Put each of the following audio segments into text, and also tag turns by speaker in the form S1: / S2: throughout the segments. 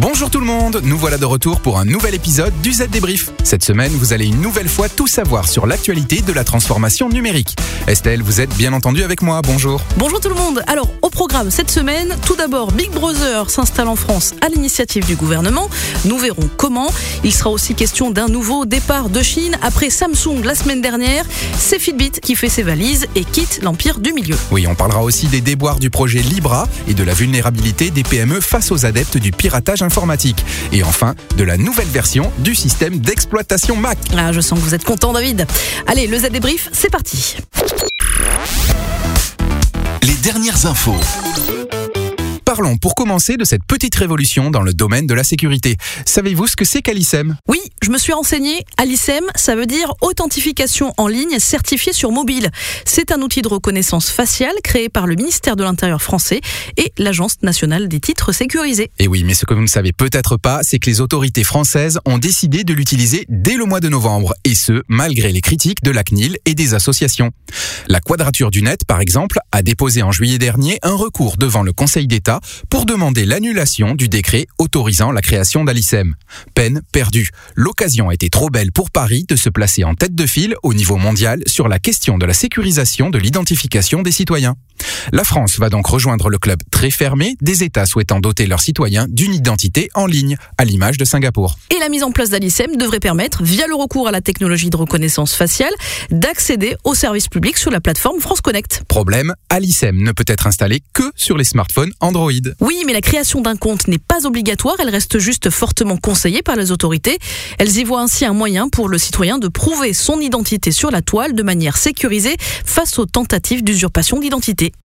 S1: Bonjour tout le monde, nous voilà de retour pour un nouvel épisode du Z Débrief. Cette semaine, vous allez une nouvelle fois tout savoir sur l'actualité de la transformation numérique. Estelle, vous êtes bien entendu avec moi, bonjour.
S2: Bonjour tout le monde. Alors, au programme cette semaine, tout d'abord, Big Brother s'installe en France à l'initiative du gouvernement. Nous verrons comment. Il sera aussi question d'un nouveau départ de Chine après Samsung la semaine dernière. C'est Fitbit qui fait ses valises et quitte l'empire du milieu.
S1: Oui, on parlera aussi des déboires du projet Libra et de la vulnérabilité des PME face aux adeptes du piratage informatique. Et enfin, de la nouvelle version du système d'exploitation Mac.
S2: Ah, je sens que vous êtes content, David. Allez, le Z débrief, c'est parti.
S3: Les dernières infos.
S1: Parlons pour commencer de cette petite révolution dans le domaine de la sécurité. Savez-vous ce que c'est qu'Alicem?
S2: Oui, je me suis renseigné. Alicem, ça veut dire authentification en ligne certifiée sur mobile. C'est un outil de reconnaissance faciale créé par le ministère de l'Intérieur français et l'Agence nationale des titres sécurisés.
S1: Et oui, mais ce que vous ne savez peut-être pas, c'est que les autorités françaises ont décidé de l'utiliser dès le mois de novembre, et ce, malgré les critiques de la CNIL et des associations. La Quadrature du Net, par exemple, a déposé en juillet dernier un recours devant le Conseil d'État pour demander l'annulation du décret autorisant la création d'Alicem. Peine perdue. L'occasion était trop belle pour Paris de se placer en tête de file au niveau mondial sur la question de la sécurisation de l'identification des citoyens. La France va donc rejoindre le club très fermé des États souhaitant doter leurs citoyens d'une identité en ligne, à l'image de Singapour.
S2: Et la mise en place d'Alicem devrait permettre, via le recours à la technologie de reconnaissance faciale, d'accéder aux services publics sur la plateforme France Connect.
S1: Problème, Alicem ne peut être installé que sur les smartphones Android.
S2: Oui, mais la création d'un compte n'est pas obligatoire, elle reste juste fortement conseillée par les autorités. Elles y voient ainsi un moyen pour le citoyen de prouver son identité sur la toile de manière sécurisée face aux tentatives d'usurpation d'identité.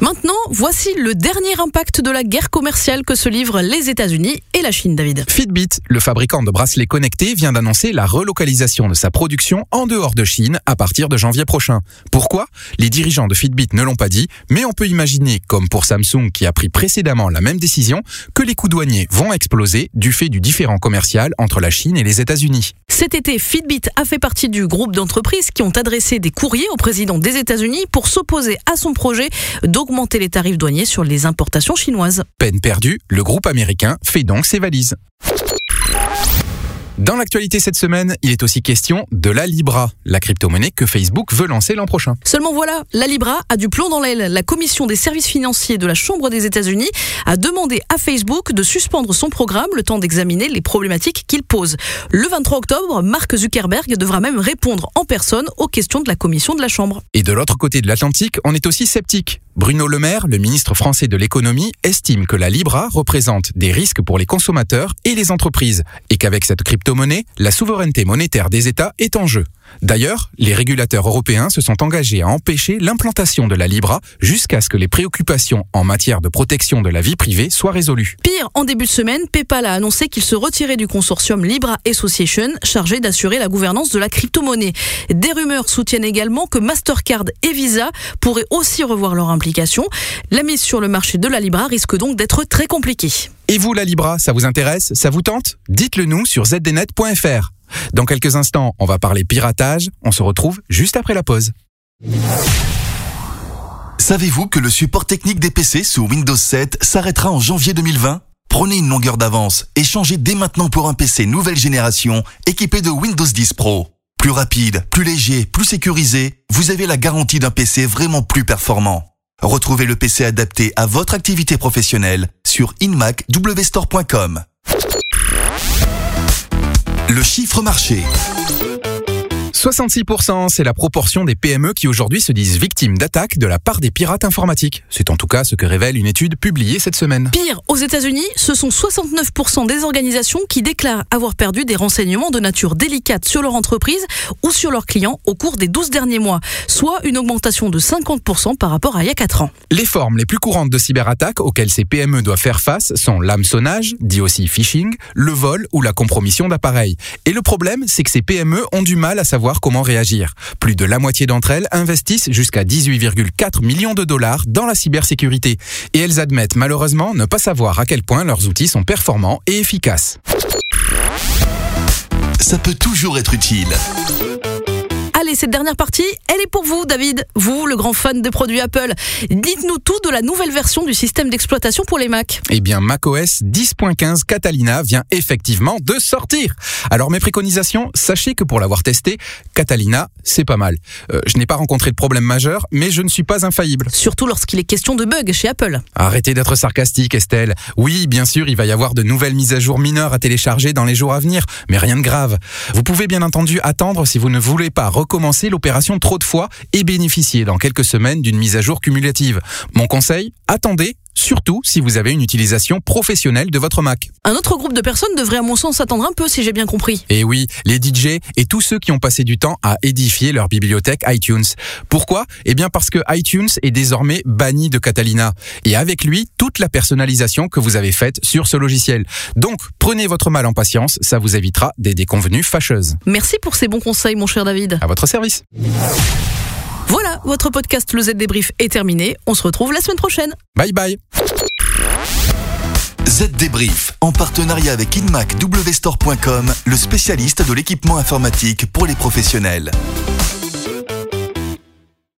S2: Maintenant, voici le dernier impact de la guerre commerciale que se livrent les États-Unis et la Chine, David.
S1: Fitbit, le fabricant de bracelets connectés, vient d'annoncer la relocalisation de sa production en dehors de Chine à partir de janvier prochain. Pourquoi? Les dirigeants de Fitbit ne l'ont pas dit, mais on peut imaginer, comme pour Samsung qui a pris précédemment la même décision, que les coûts douaniers vont exploser du fait du différent commercial entre la Chine et les États-Unis.
S2: Cet été, Fitbit a fait partie du groupe d'entreprises qui ont adressé des courriers au président des États-Unis pour s'opposer à son projet d'augmenter les tarifs douaniers sur les importations chinoises.
S1: Peine perdue, le groupe américain fait donc ses valises. Dans l'actualité cette semaine, il est aussi question de la Libra, la crypto-monnaie que Facebook veut lancer l'an prochain.
S2: Seulement voilà, la Libra a du plomb dans l'aile. La commission des services financiers de la Chambre des États-Unis a demandé à Facebook de suspendre son programme le temps d'examiner les problématiques qu'il pose. Le 23 octobre, Mark Zuckerberg devra même répondre en personne aux questions de la commission de la Chambre.
S1: Et de l'autre côté de l'Atlantique, on est aussi sceptique. Bruno Le Maire, le ministre français de l'économie, estime que la Libra représente des risques pour les consommateurs et les entreprises et qu'avec cette crypto-monnaie, la souveraineté monétaire des États est en jeu. D'ailleurs, les régulateurs européens se sont engagés à empêcher l'implantation de la Libra jusqu'à ce que les préoccupations en matière de protection de la vie privée soient résolues.
S2: Pire, en début de semaine, PayPal a annoncé qu'il se retirait du consortium Libra Association chargé d'assurer la gouvernance de la crypto-monnaie. Des rumeurs soutiennent également que Mastercard et Visa pourraient aussi revoir leur implication. La mise sur le marché de la Libra risque donc d'être très compliquée.
S1: Et vous, la Libra, ça vous intéresse Ça vous tente? Dites-le nous sur zdnet.fr. Dans quelques instants, on va parler piratage. On se retrouve juste après la pause.
S3: Savez-vous que le support technique des PC sous Windows 7 s'arrêtera en janvier 2020 Prenez une longueur d'avance et changez dès maintenant pour un PC nouvelle génération équipé de Windows 10 Pro. Plus rapide, plus léger, plus sécurisé, vous avez la garantie d'un PC vraiment plus performant. Retrouvez le PC adapté à votre activité professionnelle sur inmacwstore.com. Le chiffre marché.
S1: 66%, c'est la proportion des PME qui aujourd'hui se disent victimes d'attaques de la part des pirates informatiques. C'est en tout cas ce que révèle une étude publiée cette semaine.
S2: Pire, aux États-Unis, ce sont 69% des organisations qui déclarent avoir perdu des renseignements de nature délicate sur leur entreprise ou sur leurs clients au cours des 12 derniers mois, soit une augmentation de 50% par rapport à il y a 4 ans.
S1: Les formes les plus courantes de cyberattaques auxquelles ces PME doivent faire face sont l'hameçonnage, dit aussi phishing, le vol ou la compromission d'appareils. Et le problème, c'est que ces PME ont du mal à savoir comment réagir. Plus de la moitié d'entre elles investissent jusqu'à 18,4 millions de dollars dans la cybersécurité. Et elles admettent malheureusement ne pas savoir à quel point leurs outils sont performants et efficaces.
S3: ça peut toujours être utile.
S2: Allez, cette dernière partie, elle est pour vous, David. Vous, le grand fan des produits Apple. Dites-nous tout de la nouvelle version du système d'exploitation pour les Mac.
S1: Eh bien, macOS 10.15 Catalina vient effectivement de sortir. Alors, mes préconisations, sachez que pour l'avoir testé, Catalina, c'est pas mal. Euh, je n'ai pas rencontré de problème majeur, mais je ne suis pas infaillible.
S2: Surtout lorsqu'il est question de bugs chez Apple.
S1: Arrêtez d'être sarcastique, Estelle. Oui, bien sûr, il va y avoir de nouvelles mises à jour mineures à télécharger dans les jours à venir, mais rien de grave. Vous pouvez bien entendu attendre si vous ne voulez pas recommencer l'opération trop de fois et bénéficier dans quelques semaines d'une mise à jour cumulative. Mon conseil, attendez, surtout si vous avez une utilisation professionnelle de votre Mac.
S2: Un autre groupe de personnes devrait à mon sens attendre un peu si j'ai bien compris.
S1: Et oui, les DJ et tous ceux qui ont passé du temps à édifier leur bibliothèque iTunes. Pourquoi? Eh bien parce que iTunes est désormais banni de Catalina et avec lui toute la personnalisation que vous avez faite sur ce logiciel. Donc prenez votre mal en patience, ça vous évitera des déconvenues fâcheuses.
S2: Merci pour ces bons conseils, mon cher David.
S1: À votre service.
S2: Voilà, votre podcast Le Z Débrief est terminé. On se retrouve la semaine prochaine.
S1: Bye bye.
S3: Z Débrief, en partenariat avec InMacWstore.com, le spécialiste de l'équipement informatique pour les professionnels.